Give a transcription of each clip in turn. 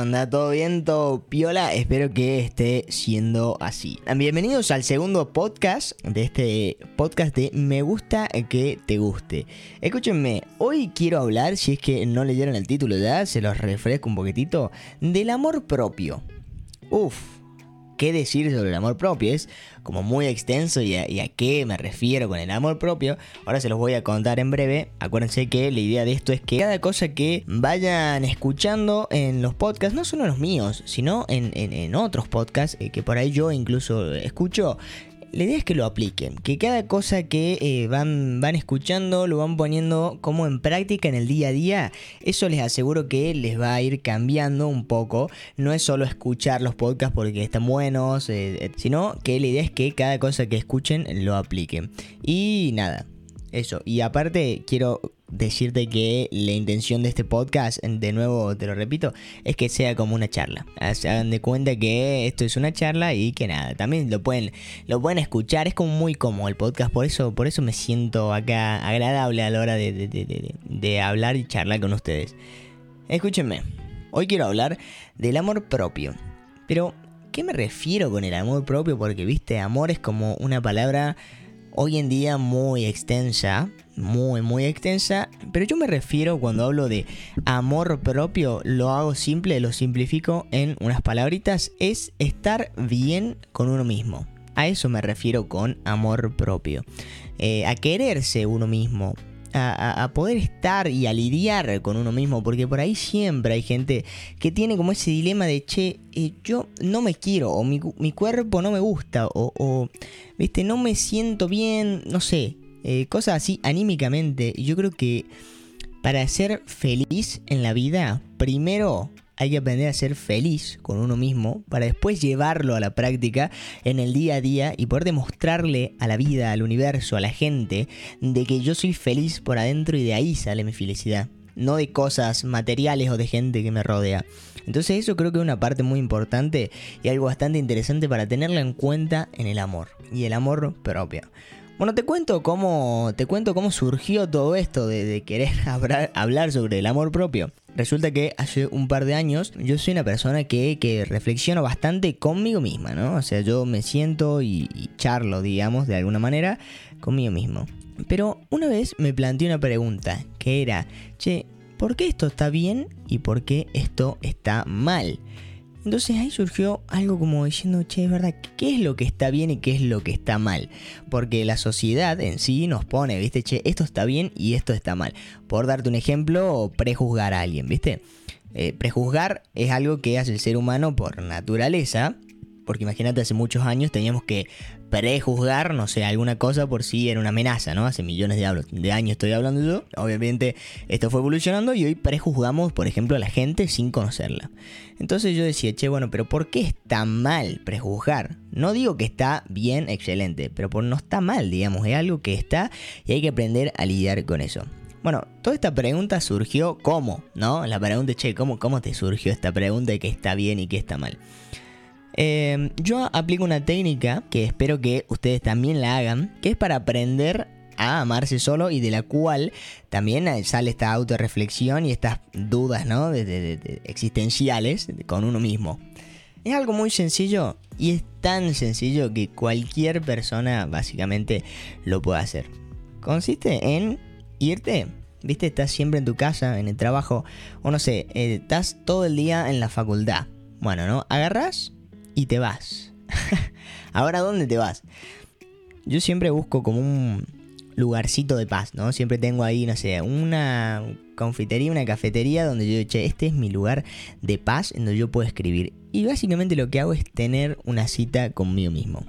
onda? ¿Todo bien? ¿Todo piola? Espero que esté siendo así. Bienvenidos al segundo podcast de este podcast de Me gusta que te guste. Escúchenme, hoy quiero hablar, si es que no leyeron el título ya, se los refresco un poquitito, del amor propio. Uf, qué decir sobre el amor propio. Es como muy extenso y a, qué me refiero con el amor propio. Ahora se los voy a contar en breve. Acuérdense que la idea de esto es que cada cosa que vayan escuchando en los podcasts, no solo los míos, sino en, otros podcasts eh, que por ahí yo incluso escucho, la idea es que lo apliquen, que cada cosa que eh, van, van escuchando lo van poniendo como en práctica en el día a día. Eso les aseguro que les va a ir cambiando un poco. No es solo escuchar los podcasts porque están buenos, eh, eh, sino que la idea es que cada cosa que escuchen lo apliquen. Y nada, eso. Y aparte quiero decirte que la intención de este podcast, de nuevo te lo repito, es que sea como una charla. Hagan de cuenta que esto es una charla y que nada, también lo pueden, lo pueden escuchar, es como muy cómodo el podcast, por eso, por eso me siento acá agradable a la hora de, de hablar y charlar con ustedes. Escúchenme, hoy quiero hablar del amor propio. Pero, ¿qué me refiero con el amor propio? Porque, viste, amor es como una palabra hoy en día muy extensa, muy, muy extensa, pero yo me refiero cuando hablo de amor propio, lo hago simple, lo simplifico en unas palabritas, es estar bien con uno mismo. A eso me refiero con amor propio. Eh, a quererse uno mismo, a, poder estar y a lidiar con uno mismo, porque por ahí siempre hay gente que tiene como ese dilema de, che, eh, yo no me quiero, o mi, cuerpo no me gusta, o, viste, no me siento bien, no sé, eh, cosas así anímicamente. Yo creo que para ser feliz en la vida, primero hay que aprender a ser feliz con uno mismo para después llevarlo a la práctica en el día a día y poder demostrarle a la vida, al universo, a la gente, de que yo soy feliz por adentro y de ahí sale mi felicidad. No de cosas materiales o de gente que me rodea. Entonces eso creo que es una parte muy importante y algo bastante interesante para tenerla en cuenta en el amor y el amor propio. Bueno, te cuento cómo, te cuento cómo surgió todo esto de, querer hablar, sobre el amor propio. Resulta que hace un par de años yo soy una persona que, que reflexiono bastante conmigo misma, ¿no? O sea, yo me siento y, y charlo, digamos, de alguna manera, conmigo mismo. Pero una vez me planteé una pregunta, que era, che, ¿por qué esto está bien y por qué esto está mal? Entonces ahí surgió algo como diciendo, che, es verdad, ¿qué es lo que está bien y qué es lo que está mal? Porque la sociedad en sí nos pone, viste, che, esto está bien y esto está mal. Por darte un ejemplo, prejuzgar a alguien, viste. Eh, prejuzgar es algo que hace el ser humano por naturaleza, porque imagínate, hace muchos años teníamos que prejuzgar, no sé, alguna cosa por si era una amenaza, ¿no? Hace millones de, años estoy hablando yo. Obviamente esto fue evolucionando y hoy prejuzgamos, por ejemplo, a la gente sin conocerla. Entonces yo decía, che, bueno, pero ¿por qué está mal prejuzgar? No digo que está bien, excelente, pero por no está mal, digamos, es algo que está y hay que aprender a lidiar con eso. Bueno, toda esta pregunta surgió ¿cómo? ¿No? La pregunta, che, ¿cómo, cómo te surgió esta pregunta de qué está bien y qué está mal? Em, yo aplico una técnica que espero que ustedes también la hagan, que es para aprender a amarse solo y de la cual también sale esta autorreflexión y estas dudas ¿no? de, existenciales con uno mismo. Es algo muy sencillo y es tan sencillo que cualquier persona básicamente lo puede hacer. Consiste en irte, viste, estás siempre en tu casa, en el trabajo, o no sé, eh, estás todo el día en la facultad. Bueno, ¿no? Agarras y te vas. Ahora, ¿dónde te vas? Yo siempre busco como un lugarcito de paz, ¿no? Siempre tengo ahí, no sé, una confitería, una cafetería donde yo, che, este es mi lugar de paz en donde yo puedo escribir. Y básicamente lo que hago es tener una cita conmigo mismo.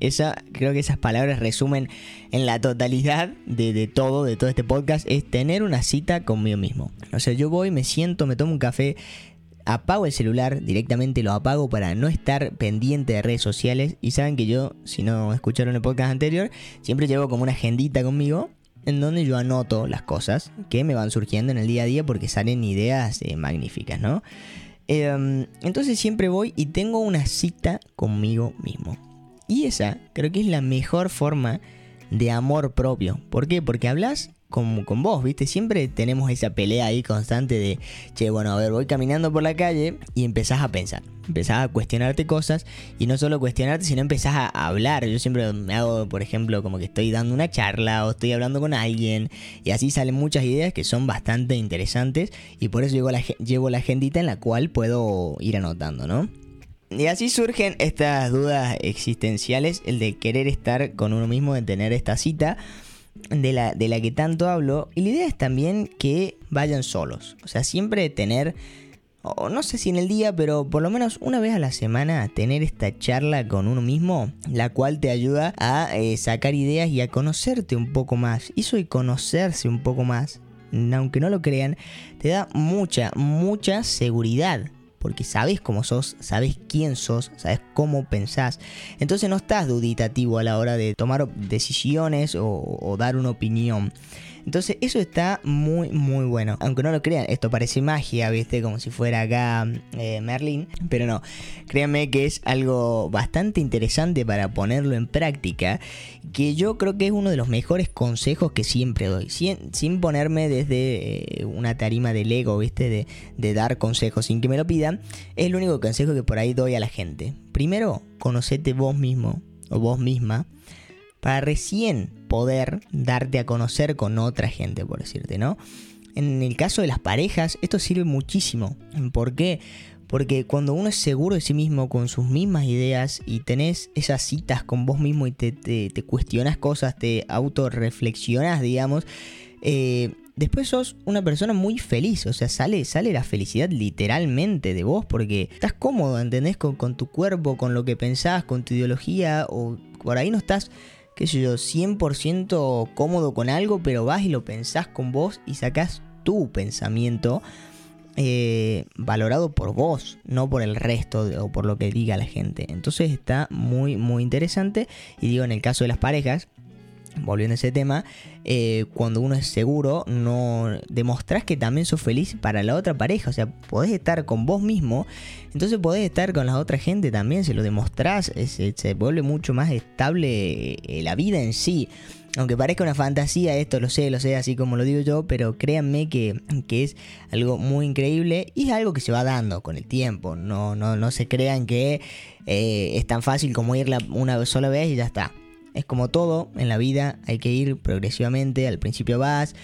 Esa, creo que esas palabras resumen en la totalidad de, de, todo, de todo este podcast, es tener una cita conmigo mismo. O sea, yo voy, me siento, me tomo un café, apago el celular, directamente lo apago para no estar pendiente de redes sociales. Y saben que yo, si no escucharon el podcast anterior, siempre llevo como una agendita conmigo en donde yo anoto las cosas que me van surgiendo en el día a día porque salen ideas eh, magníficas, ¿no? Em, entonces siempre voy y tengo una cita conmigo mismo. Y esa creo que es la mejor forma de amor propio. ¿Por qué? Porque hablas con, con, vos, ¿viste? Siempre tenemos esa pelea ahí constante de, che, bueno, a ver, voy caminando por la calle y empezás a pensar, empezás a cuestionarte cosas y no solo cuestionarte, sino empezás a hablar. Yo siempre me hago, por ejemplo, como que estoy dando una charla o estoy hablando con alguien y así salen muchas ideas que son bastante interesantes y por eso llevo la, llevo la agendita en la cual puedo ir anotando, ¿no? Y así surgen estas dudas existenciales, el de querer estar con uno mismo, de tener esta cita de la, de la que tanto hablo. Y la idea es también que vayan solos. O sea, siempre tener, o no sé si en el día, pero por lo menos una vez a la semana, tener esta charla con uno mismo, la cual te ayuda a eh, sacar ideas y a conocerte un poco más. Y eso de conocerse un poco más, aunque no lo crean, te da mucha, mucha seguridad porque sabes cómo sos, sabes quién sos, sabes cómo pensás. Entonces no estás duditativo a la hora de tomar decisiones o, o dar una opinión. Entonces eso está muy muy bueno. Aunque no lo crean, esto parece magia, ¿viste? Como si fuera acá eh, Merlin. Pero no, créanme que es algo bastante interesante para ponerlo en práctica. Que yo creo que es uno de los mejores consejos que siempre doy. Sin, ponerme desde eh, una tarima del ego, ¿viste? De, de dar consejos sin que me lo pidan. Es el único consejo que por ahí doy a la gente. Primero, conocete vos mismo o vos misma para recién poder darte a conocer con otra gente, por decirte, ¿no? En el caso de las parejas, esto sirve muchísimo. ¿Por qué? Porque cuando uno es seguro de sí mismo, con sus mismas ideas, y tenés esas citas con vos mismo y te, te, cuestionas cosas, te autorreflexionas, digamos, eh, después sos una persona muy feliz. O sea, sale, sale la felicidad literalmente de vos porque estás cómodo, ¿entendés? Con, con tu cuerpo, con lo que pensás, con tu ideología, o por ahí no estás qué sé yo, 100% cómodo con algo, pero vas y lo pensás con vos y sacás tu pensamiento eh, valorado por vos, no por el resto o por lo que diga la gente. Entonces está muy, muy interesante. Y digo, en el caso de las parejas, volviendo a ese tema, eh, cuando uno es seguro, no demostrás que también sos feliz para la otra pareja. O sea, podés estar con vos mismo, entonces podés estar con la otra gente también. Se lo demostrás, se, vuelve mucho más estable eh, la vida en sí. Aunque parezca una fantasía, esto lo sé, lo sé, así como lo digo yo, pero créanme que, es algo muy increíble y es algo que se va dando con el tiempo. No, no, no se crean que eh, es tan fácil como irla una sola vez y ya está. Es como todo en la vida, hay que ir progresivamente. Al principio vas,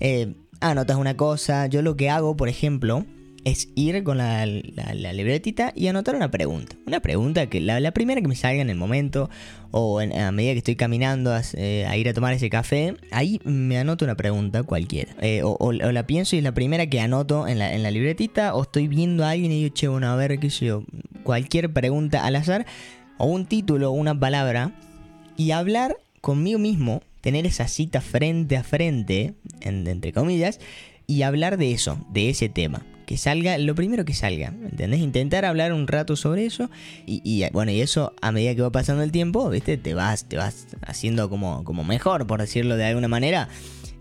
eh, anotas una cosa. Yo lo que hago, por ejemplo, es ir con la, libretita y anotar una pregunta. Una pregunta que la, primera que me salga en el momento o a medida que estoy caminando eh, a, ir a tomar ese café, ahí me anoto una pregunta cualquiera. Eh, o, la pienso y es la primera que anoto en la, en la libretita o estoy viendo a alguien y digo, che, bueno, a ver qué sé yo, cualquier pregunta al azar o un título o una palabra y hablar conmigo mismo, tener esa cita frente a frente, entre comillas, y hablar de eso, de ese tema. Que salga lo primero que salga, ¿entendés? Intentar hablar un rato sobre eso y, bueno, y eso a medida que va pasando el tiempo, ¿viste? Te vas, te vas haciendo como, como mejor, por decirlo de alguna manera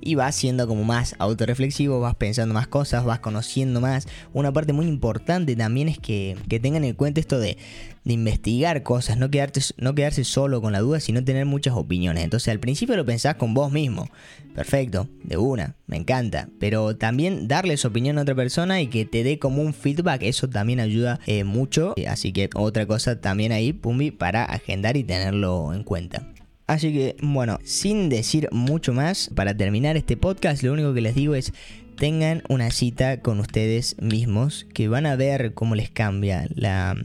y vas siendo como más autorreflexivo, vas pensando más cosas, vas conociendo más. Una parte muy importante también es que, tengan en cuenta esto de, investigar cosas, no, quedarte, no quedarse solo con la duda, sino tener muchas opiniones. Entonces al principio lo pensás con vos mismo. Perfecto, de una, me encanta. Pero también darle su opinión a otra persona y que te dé como un feedback, eso también ayuda eh, mucho. Así que otra cosa también ahí, Pumbi, para agendar y tenerlo en cuenta. Así que, bueno, sin decir mucho más, para terminar este podcast, lo único que les digo es tengan una cita con ustedes mismos, que van a ver cómo les cambia la,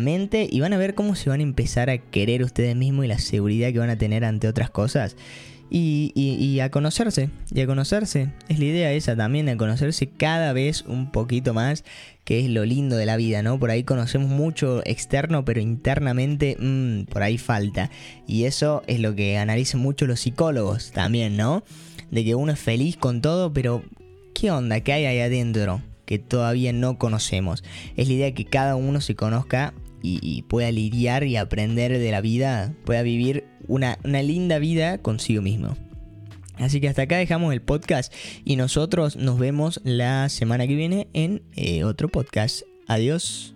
mente y van a ver cómo se van a empezar a querer ustedes mismos y la seguridad que van a tener ante otras cosas. Y, a conocerse, y a conocerse. Es la idea esa también, a conocerse cada vez un poquito más, que es lo lindo de la vida, ¿no? Por ahí conocemos mucho externo, pero internamente mmm, por ahí falta. Y eso es lo que analizan mucho los psicólogos también, ¿no? De que uno es feliz con todo, pero ¿qué onda? ¿Qué hay ahí adentro? Que todavía no conocemos. Es la idea que cada uno se conozca y, pueda lidiar y aprender de la vida, pueda vivir una, linda vida consigo mismo. Así que hasta acá dejamos el podcast y nosotros nos vemos la semana que viene en eh, otro podcast. Adiós.